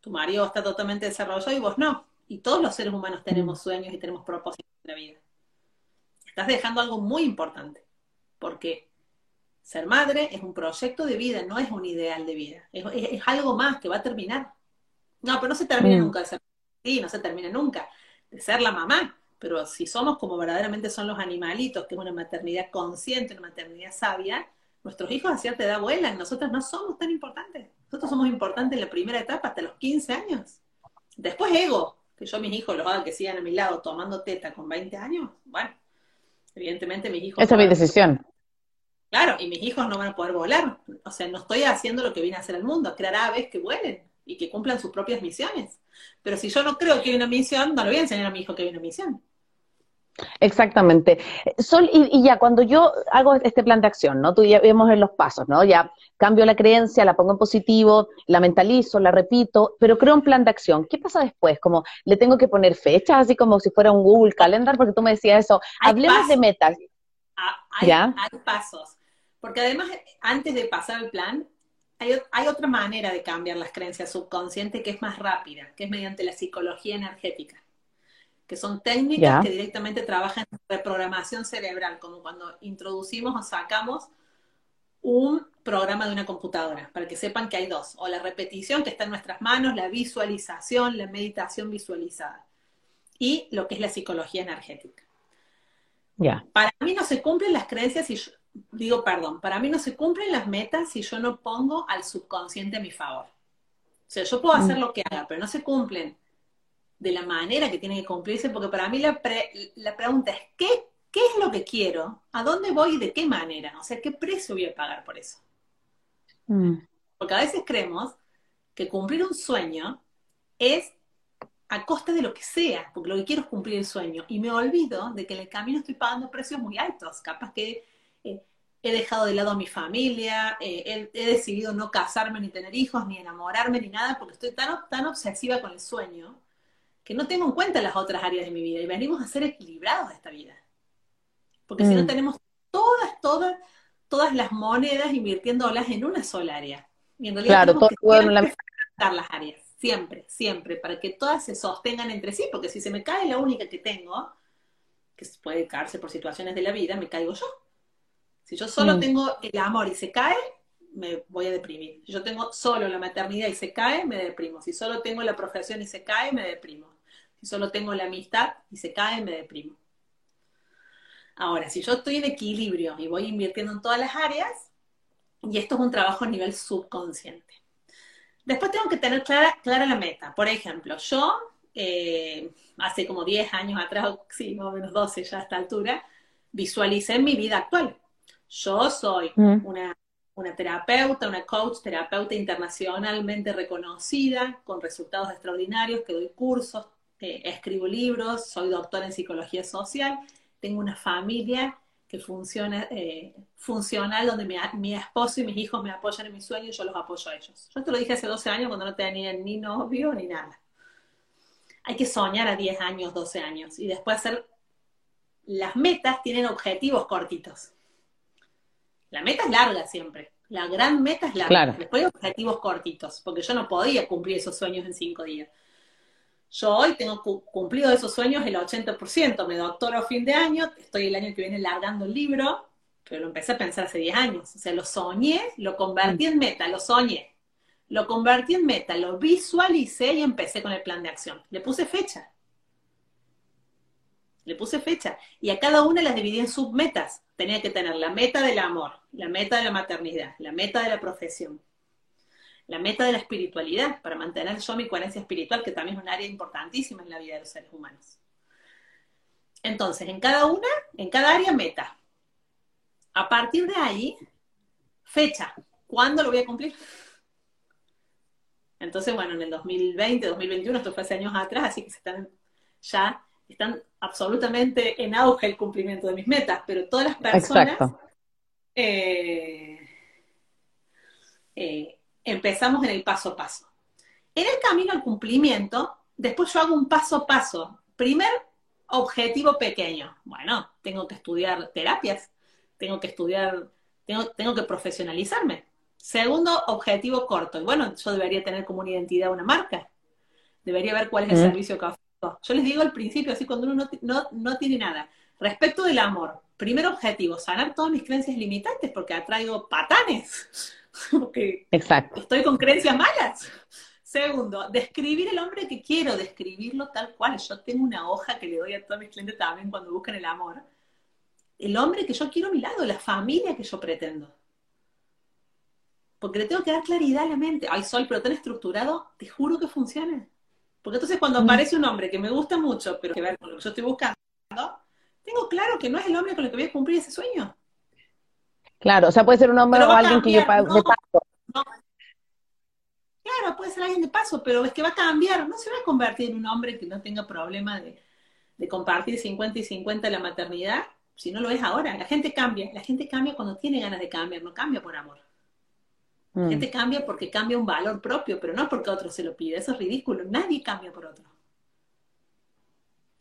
S3: tu marido está totalmente desarrollado y vos no. Y todos los seres humanos tenemos mm. sueños y tenemos propósitos en la vida. Estás dejando algo muy importante, porque ser madre es un proyecto de vida, no es un ideal de vida. Es, algo más que va a terminar. No, pero no se termina mm. nunca de ser. Sí, no se termina nunca de ser la mamá. Pero si somos como verdaderamente son los animalitos, que es una maternidad consciente, una maternidad sabia, nuestros hijos a cierta edad vuelan. Nosotros no somos tan importantes. Nosotros somos importantes en la primera etapa hasta los 15 años. Después ego, que yo mis hijos los haga que sigan a mi lado tomando teta con 20 años. Bueno, evidentemente mis hijos...
S1: Esa es mi decisión.
S3: Claro, y mis hijos no van a poder volar. O sea, no estoy haciendo lo que viene a hacer el mundo, crear aves que vuelen y que cumplan sus propias misiones. Pero si yo no creo que hay una misión, no le voy a enseñar a mi hijo que hay una misión.
S1: Exactamente. Sol, y, ya cuando yo hago este plan de acción, ¿no? Tú ya vemos en los pasos, ¿no? Ya cambio la creencia, la pongo en positivo, la mentalizo, la repito, pero creo un plan de acción. ¿Qué pasa después? Como le tengo que poner fechas, así como si fuera un Google Calendar, porque tú me decías eso. Hablemos de metas.
S3: Ah, hay, ¿Ya? hay pasos. Porque además, antes de pasar el plan, hay, hay, otra manera de cambiar las creencias subconscientes que es más rápida, que es mediante la psicología energética que son técnicas que directamente trabajan en reprogramación cerebral, como cuando introducimos o sacamos un programa de una computadora, para que sepan que hay dos, o la repetición que está en nuestras manos, la visualización, la meditación visualizada, y lo que es la psicología energética.
S1: Ya.
S3: Para mí no se cumplen las creencias si yo, digo, perdón, para mí no se cumplen las metas si yo no pongo al subconsciente a mi favor. O sea, yo puedo hacer mm. lo que haga, pero no se cumplen de la manera que tiene que cumplirse, porque para mí la, la pregunta es, ¿qué, ¿qué es lo que quiero? ¿A dónde voy y de qué manera? O sea, ¿qué precio voy a pagar por eso? Mm. Porque a veces creemos que cumplir un sueño es a costa de lo que sea, porque lo que quiero es cumplir el sueño. Y me olvido de que en el camino estoy pagando precios muy altos. Capaz que eh, he dejado de lado a mi familia, eh, he, decidido no casarme, ni tener hijos, ni enamorarme, ni nada, porque estoy tan, tan obsesiva con el sueño que no tengo en cuenta las otras áreas de mi vida y venimos a ser equilibrados de esta vida. Porque si no mm. tenemos todas, todas, todas las monedas invirtiéndolas en una sola área. Y en realidad
S1: claro, todo
S3: la... las áreas, siempre, siempre, para que todas se sostengan entre sí, porque si se me cae la única que tengo, que puede caerse por situaciones de la vida, me caigo yo. Si yo solo mm. tengo el amor y se cae, me voy a deprimir. Si yo tengo solo la maternidad y se cae, me deprimo. Si solo tengo la profesión y se cae, me deprimo. Si solo tengo la amistad y se cae, me deprimo. Ahora, si yo estoy en equilibrio y voy invirtiendo en todas las áreas, y esto es un trabajo a nivel subconsciente. Después tengo que tener clara, clara la meta. Por ejemplo, yo eh, hace como 10 años atrás, sí, más o menos 12 ya a esta altura, visualicé mi vida actual. Yo soy mm. una, una terapeuta, una coach, terapeuta internacionalmente reconocida, con resultados extraordinarios, que doy cursos, eh, escribo libros, soy doctora en psicología social, tengo una familia que funciona eh, funcional donde mi, esposo y mis hijos me apoyan en mis sueños y yo los apoyo a ellos. Yo te lo dije hace 12 años cuando no tenía ni novio ni nada. Hay que soñar a 10 años, 12 años y después hacer... Las metas tienen objetivos cortitos. La meta es larga siempre. La gran meta es larga. Después hay objetivos cortitos, porque yo no podía cumplir esos sueños en 5 días. Yo hoy tengo cumplido esos sueños el 80%, me doctoro a fin de año, estoy el año que viene largando el libro, pero lo empecé a pensar hace 10 años. O sea, lo soñé, lo convertí en meta, lo soñé. Lo convertí en meta, lo visualicé y empecé con el plan de acción. Le puse fecha. Le puse fecha. Y a cada una las dividí en submetas. Tenía que tener la meta del amor, la meta de la maternidad, la meta de la profesión, la meta de la espiritualidad, para mantener yo mi coherencia espiritual, que también es un área importantísima en la vida de los seres humanos. Entonces, en cada una, en cada área, meta. A partir de ahí, fecha. ¿Cuándo lo voy a cumplir? Entonces, bueno, en el 2020, 2021, esto fue hace años atrás, así que se están ya están absolutamente en auge el cumplimiento de mis metas, pero todas las personas eh, eh, empezamos en el paso a paso. En el camino al cumplimiento, después yo hago un paso a paso. Primer objetivo pequeño. Bueno, tengo que estudiar terapias, tengo que estudiar, tengo, tengo que profesionalizarme. Segundo objetivo corto. Y bueno, yo debería tener como una identidad una marca. Debería ver cuál es el servicio que ofrezco. Yo les digo al principio, así cuando uno no, no tiene nada. Respecto del amor, primer objetivo, sanar todas mis creencias limitantes porque atraigo patanes. porque
S1: Exacto.
S3: estoy con creencias malas. Segundo, describir el hombre que quiero, describirlo tal cual. Yo tengo una hoja que le doy a todos mis clientes también cuando buscan el amor. El hombre que yo quiero a mi lado, la familia que yo pretendo. Porque le tengo que dar claridad a la mente. Ay, Sol, pero tan estructurado, te juro que funciona. Porque entonces cuando aparece un hombre que me gusta mucho, pero que ver con lo que yo estoy buscando, tengo claro que no es el hombre con el que voy a cumplir ese sueño.
S1: Claro, o sea, puede ser un hombre o alguien que yo pago de paso.
S3: Claro, puede ser alguien de paso, pero es que va a cambiar, no se va a convertir en un hombre que no tenga problema de, de compartir 50 y 50 la maternidad, si no lo es ahora. La gente cambia, la gente cambia cuando tiene ganas de cambiar, no cambia por amor. La mm. gente cambia porque cambia un valor propio, pero no porque otro se lo pide. Eso es ridículo. Nadie cambia por otro.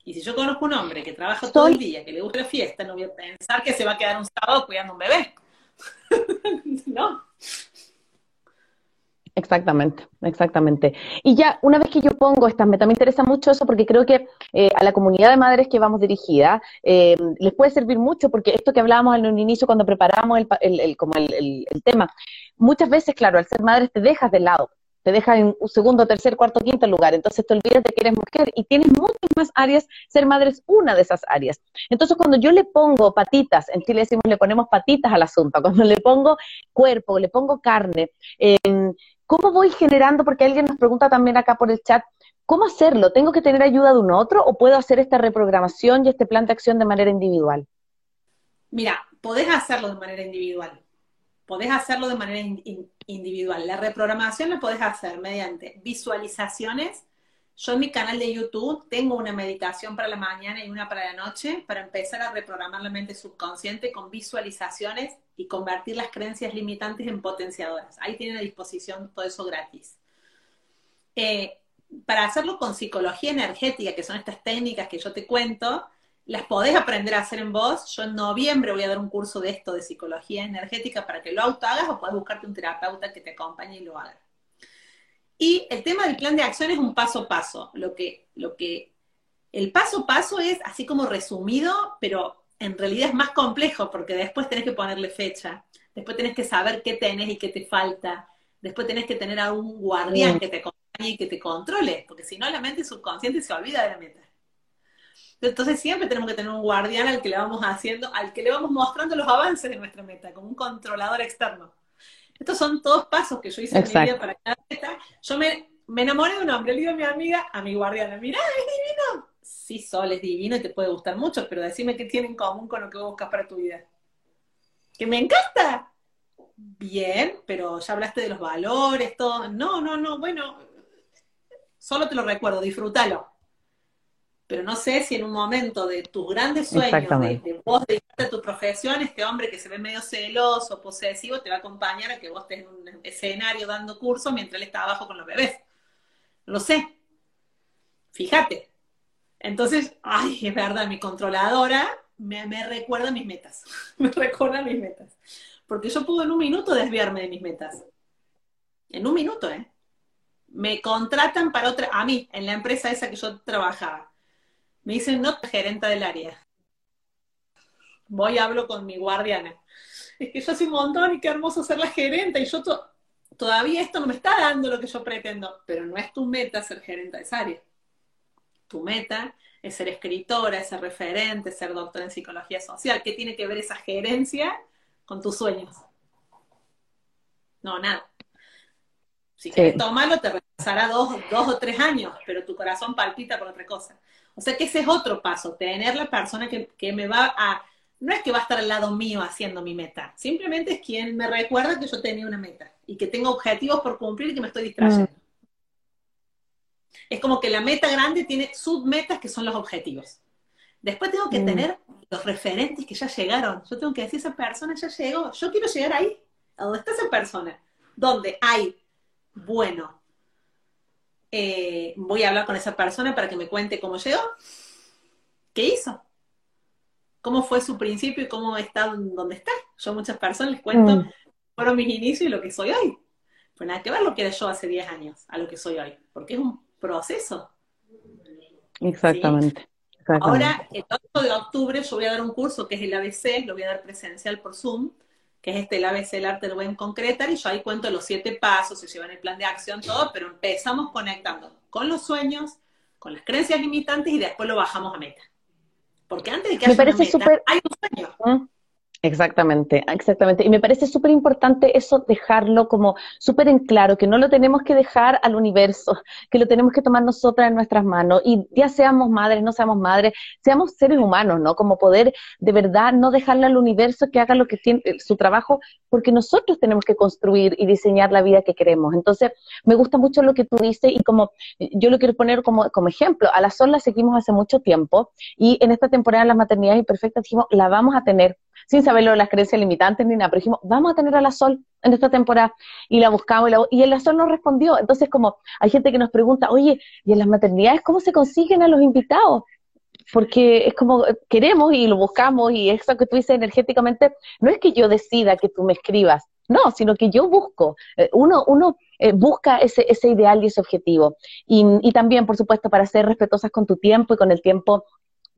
S3: Y si yo conozco un hombre que trabaja todo el día, que le gusta la fiesta, no voy a pensar que se va a quedar un sábado cuidando un bebé. no.
S1: Exactamente, exactamente. Y ya, una vez que yo pongo estas metas, me interesa mucho eso porque creo que eh, a la comunidad de madres que vamos dirigida eh, les puede servir mucho porque esto que hablábamos en un inicio cuando preparamos el, como el, tema, muchas veces, claro, al ser madres te dejas de lado, te dejas en un segundo, tercer, cuarto, quinto lugar, entonces te olvidas de que eres mujer y tienes muchas más áreas, ser madre es una de esas áreas. Entonces cuando yo le pongo patitas, en Chile decimos le ponemos patitas al asunto, cuando le pongo cuerpo, le pongo carne, eh, ¿Cómo voy generando? Porque alguien nos pregunta también acá por el chat, ¿cómo hacerlo? ¿Tengo que tener ayuda de un otro o puedo hacer esta reprogramación y este plan de acción de manera individual?
S3: Mira, podés hacerlo de manera individual. Podés hacerlo de manera individual. La reprogramación la podés hacer mediante visualizaciones yo en mi canal de YouTube tengo una meditación para la mañana y una para la noche para empezar a reprogramar la mente subconsciente con visualizaciones y convertir las creencias limitantes en potenciadoras. Ahí tienen a disposición todo eso gratis. Eh, para hacerlo con psicología energética, que son estas técnicas que yo te cuento, las podés aprender a hacer en vos. Yo en noviembre voy a dar un curso de esto, de psicología energética, para que lo auto hagas o podés buscarte un terapeuta que te acompañe y lo haga. Y el tema del plan de acción es un paso a paso. Lo que, lo que, el paso a paso es así como resumido, pero en realidad es más complejo porque después tenés que ponerle fecha, después tenés que saber qué tenés y qué te falta, después tenés que tener a un guardián que te acompañe y que te controle, porque si no la mente subconsciente se olvida de la meta. Entonces siempre tenemos que tener un guardián al que le vamos haciendo, al que le vamos mostrando los avances de nuestra meta, como un controlador externo. Estos son todos pasos que yo hice en mi vida para cada meta. Yo me, enamoré de un hombre, le digo a mi amiga, a mi guardiana, mira, es divino. Sí, Sol, es divino y te puede gustar mucho, pero decime qué tiene en común con lo que buscas para tu vida. Que me encanta. Bien, pero ya hablaste de los valores, todo. No, no, no, bueno, solo te lo recuerdo, disfrútalo pero no sé si en un momento de tus grandes sueños, de, vos dedicarte a tu profesión, este hombre que se ve medio celoso, posesivo, te va a acompañar a que vos estés en un escenario dando cursos mientras él está abajo con los bebés. Lo sé. Fíjate. Entonces, ay, es verdad, mi controladora me, me recuerda mis metas. me recuerda mis metas. Porque yo puedo en un minuto desviarme de mis metas. En un minuto, ¿eh? Me contratan para otra, a mí, en la empresa esa que yo trabajaba me dicen, no, gerenta del área. Voy y hablo con mi guardiana. Es que yo soy un montón y qué hermoso ser la gerenta y yo todavía esto no me está dando lo que yo pretendo, pero no es tu meta ser gerenta de esa área. Tu meta es ser escritora, ser referente, ser doctora en psicología social. ¿Qué tiene que ver esa gerencia con tus sueños? No, nada. Si quieres tomarlo, te regresará dos, dos o tres años, pero tu corazón palpita por otra cosa. O sea que ese es otro paso, tener la persona que, me va a, no es que va a estar al lado mío haciendo mi meta, simplemente es quien me recuerda que yo tenía una meta y que tengo objetivos por cumplir y que me estoy distrayendo. Mm. Es como que la meta grande tiene submetas que son los objetivos. Después tengo que mm. tener los referentes que ya llegaron. Yo tengo que decir, esa persona ya llegó. Yo quiero llegar ahí, a donde está esa persona. donde hay, bueno, eh, voy a hablar con esa persona para que me cuente cómo llegó, qué hizo, cómo fue su principio y cómo está donde está. Yo a muchas personas les cuento, mm. fueron mis inicios y lo que soy hoy. Pues nada que ver lo que era yo hace 10 años a lo que soy hoy, porque es un proceso.
S1: Exactamente.
S3: Ahora, el 8 de octubre, yo voy a dar un curso que es el ABC, lo voy a dar presencial por Zoom, que es este el ABC, el arte del buen concretar, y yo ahí cuento los siete pasos, se llevan el plan de acción, todo, pero empezamos conectando con los sueños, con las creencias limitantes y después lo bajamos a meta. Porque antes de que haya una meta, hay un sueño. ¿Mm?
S1: Exactamente, exactamente. Y me parece súper importante eso, dejarlo como súper en claro, que no lo tenemos que dejar al universo, que lo tenemos que tomar nosotras en nuestras manos. Y ya seamos madres, no seamos madres, seamos seres humanos, ¿no? Como poder de verdad no dejarle al universo que haga lo que tiene su trabajo, porque nosotros tenemos que construir y diseñar la vida que queremos. Entonces, me gusta mucho lo que tú dices y como yo lo quiero poner como, como ejemplo. A la Sol la seguimos hace mucho tiempo y en esta temporada de las maternidades imperfectas dijimos, la vamos a tener sin saberlo de las creencias limitantes ni nada, pero dijimos, vamos a tener a la Sol en esta temporada, y la buscamos, y, el la Sol nos respondió, entonces como hay gente que nos pregunta, oye, ¿y en las maternidades cómo se consiguen a los invitados? Porque es como queremos y lo buscamos, y eso que tú dices energéticamente, no es que yo decida que tú me escribas, no, sino que yo busco, eh, uno, uno eh, busca ese, ese ideal y ese objetivo. Y, y, también, por supuesto, para ser respetuosas con tu tiempo y con el tiempo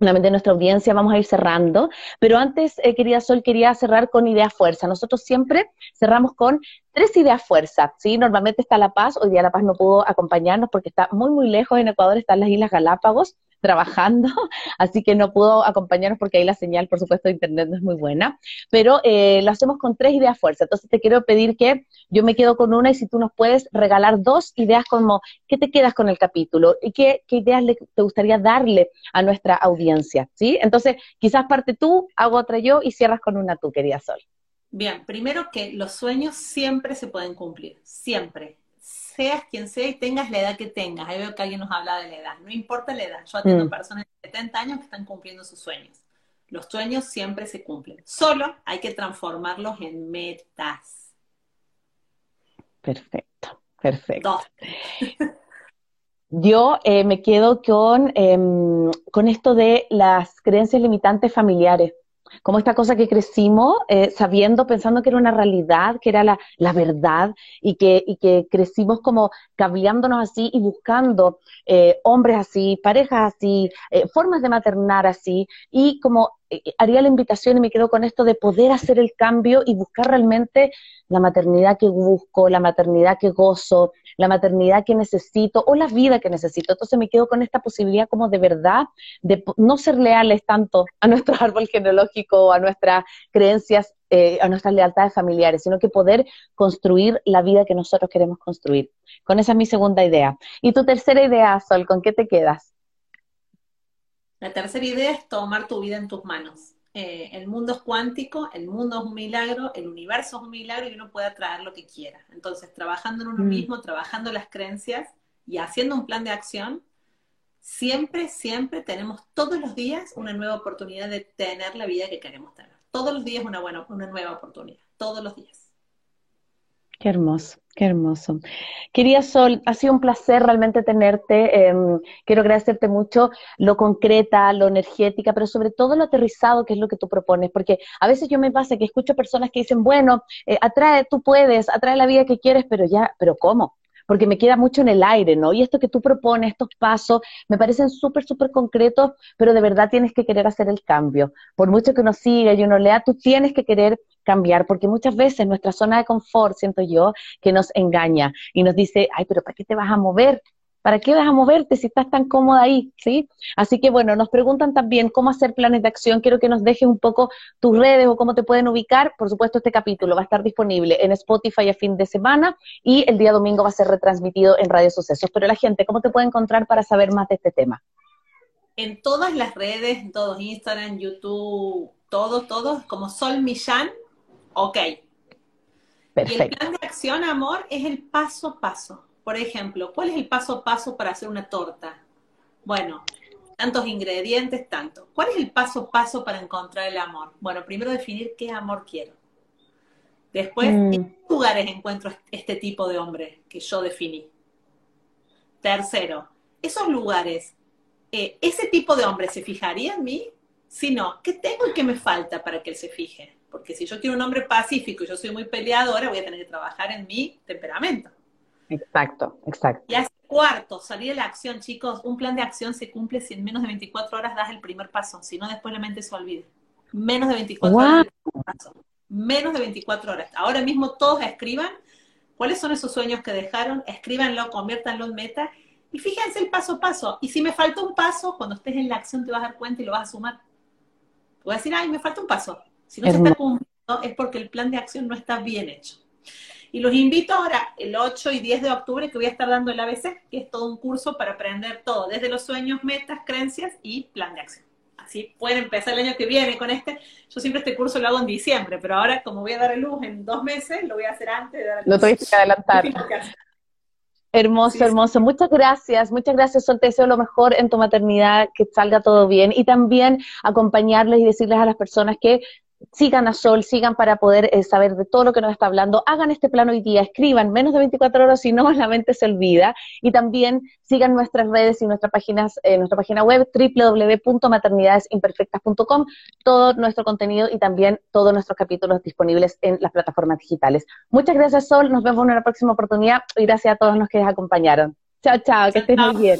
S1: de nuestra audiencia, vamos a ir cerrando, pero antes, eh, querida Sol, quería cerrar con idea fuerza. Nosotros siempre cerramos con tres ideas fuerza, ¿sí? Normalmente está La Paz, hoy día La Paz no pudo acompañarnos porque está muy, muy lejos en Ecuador, están las Islas Galápagos, trabajando, así que no pudo acompañarnos porque ahí la señal, por supuesto, de internet no es muy buena, pero eh, lo hacemos con tres ideas fuerza. Entonces te quiero pedir que yo me quedo con una y si tú nos puedes regalar dos ideas como, ¿qué te quedas con el capítulo? ¿Y qué, qué ideas te gustaría darle a nuestra audiencia? ¿Sí? Entonces, quizás parte tú, hago otra yo y cierras con una tú, querida Sol.
S3: Bien, primero que los sueños siempre se pueden cumplir, siempre seas quien sea y tengas la edad que tengas. Ahí veo que alguien nos habla de la edad. No importa la edad. Yo atiendo mm. personas de 70 años que están cumpliendo sus sueños. Los sueños siempre se cumplen. Solo hay que transformarlos en metas.
S1: Perfecto, perfecto. Yo eh, me quedo con, em, con esto de las creencias limitantes familiares como esta cosa que crecimos eh, sabiendo, pensando que era una realidad, que era la, la verdad, y que, y que crecimos como cableándonos así y buscando eh, hombres así, parejas así, eh, formas de maternar así, y como haría la invitación y me quedo con esto de poder hacer el cambio y buscar realmente la maternidad que busco, la maternidad que gozo, la maternidad que necesito o la vida que necesito. Entonces me quedo con esta posibilidad como de verdad de no ser leales tanto a nuestro árbol genealógico, a nuestras creencias, eh, a nuestras lealtades familiares, sino que poder construir la vida que nosotros queremos construir. Con esa es mi segunda idea. Y tu tercera idea, Sol, ¿con qué te quedas?
S3: La tercera idea es tomar tu vida en tus manos. Eh, el mundo es cuántico, el mundo es un milagro, el universo es un milagro y uno puede atraer lo que quiera. Entonces, trabajando en uno mm. mismo, trabajando las creencias y haciendo un plan de acción, siempre, siempre tenemos todos los días una nueva oportunidad de tener la vida que queremos tener. Todos los días una, buena, una nueva oportunidad, todos los días.
S1: Qué hermoso, qué hermoso. Querida Sol, ha sido un placer realmente tenerte. Em, quiero agradecerte mucho lo concreta, lo energética, pero sobre todo lo aterrizado que es lo que tú propones, porque a veces yo me pasa que escucho personas que dicen, bueno, eh, atrae, tú puedes, atrae la vida que quieres, pero ya, pero ¿cómo? Porque me queda mucho en el aire, ¿no? Y esto que tú propones, estos pasos, me parecen súper, súper concretos, pero de verdad tienes que querer hacer el cambio. Por mucho que uno siga y uno lea, tú tienes que querer cambiar, porque muchas veces nuestra zona de confort, siento yo, que nos engaña y nos dice, ay, pero ¿para qué te vas a mover? ¿Para qué vas a moverte si estás tan cómoda ahí? ¿Sí? Así que bueno, nos preguntan también cómo hacer planes de acción. Quiero que nos dejes un poco tus redes o cómo te pueden ubicar. Por supuesto, este capítulo va a estar disponible en Spotify a fin de semana y el día domingo va a ser retransmitido en Radio Sucesos. Pero la gente, ¿cómo te puede encontrar para saber más de este tema?
S3: En todas las redes, en todos, Instagram, YouTube, todos, todos, como Sol Millán, ok. Perfecto. Y el plan de acción, amor, es el paso a paso por ejemplo, ¿cuál es el paso a paso para hacer una torta? Bueno, tantos ingredientes, tanto. ¿Cuál es el paso a paso para encontrar el amor? Bueno, primero definir qué amor quiero. Después, ¿en qué lugares encuentro este tipo de hombre que yo definí? Tercero, esos lugares, eh, ¿ese tipo de hombre se fijaría en mí? Si no, ¿qué tengo y qué me falta para que él se fije? Porque si yo quiero un hombre pacífico y yo soy muy peleadora, voy a tener que trabajar en mi temperamento.
S1: Exacto, exacto.
S3: Y hace cuarto, salir de la acción, chicos. Un plan de acción se cumple si en menos de 24 horas das el primer paso. Si no, después la mente se olvida. Menos de 24 horas. Menos de 24 horas. Ahora mismo todos escriban cuáles son esos sueños que dejaron, escríbanlo, conviértanlo en meta y fíjense el paso a paso. Y si me falta un paso, cuando estés en la acción te vas a dar cuenta y lo vas a sumar. Voy a decir, ay, me falta un paso. Si no se está cumpliendo es porque el plan de acción no está bien hecho. Y los invito ahora, el 8 y 10 de octubre, que voy a estar dando el ABC, que es todo un curso para aprender todo, desde los sueños, metas, creencias y plan de acción. Así pueden empezar el año que viene con este. Yo siempre este curso lo hago en diciembre, pero ahora como voy a dar el luz en dos meses, lo voy a hacer antes de dar el
S1: Lo tuviste que adelantar. Hermoso, hermoso. Muchas gracias, muchas gracias, Sol. Te deseo lo mejor en tu maternidad, que salga todo bien y también acompañarles y decirles a las personas que sigan a Sol, sigan para poder eh, saber de todo lo que nos está hablando, hagan este plan hoy día, escriban menos de 24 horas, si no, la mente se olvida, y también sigan nuestras redes y nuestras páginas, eh, nuestra página web www.maternidadesimperfectas.com, todo nuestro contenido y también todos nuestros capítulos disponibles en las plataformas digitales. Muchas gracias, Sol, nos vemos en una próxima oportunidad y gracias a todos los que nos acompañaron. Chao, chao, que estés muy bien.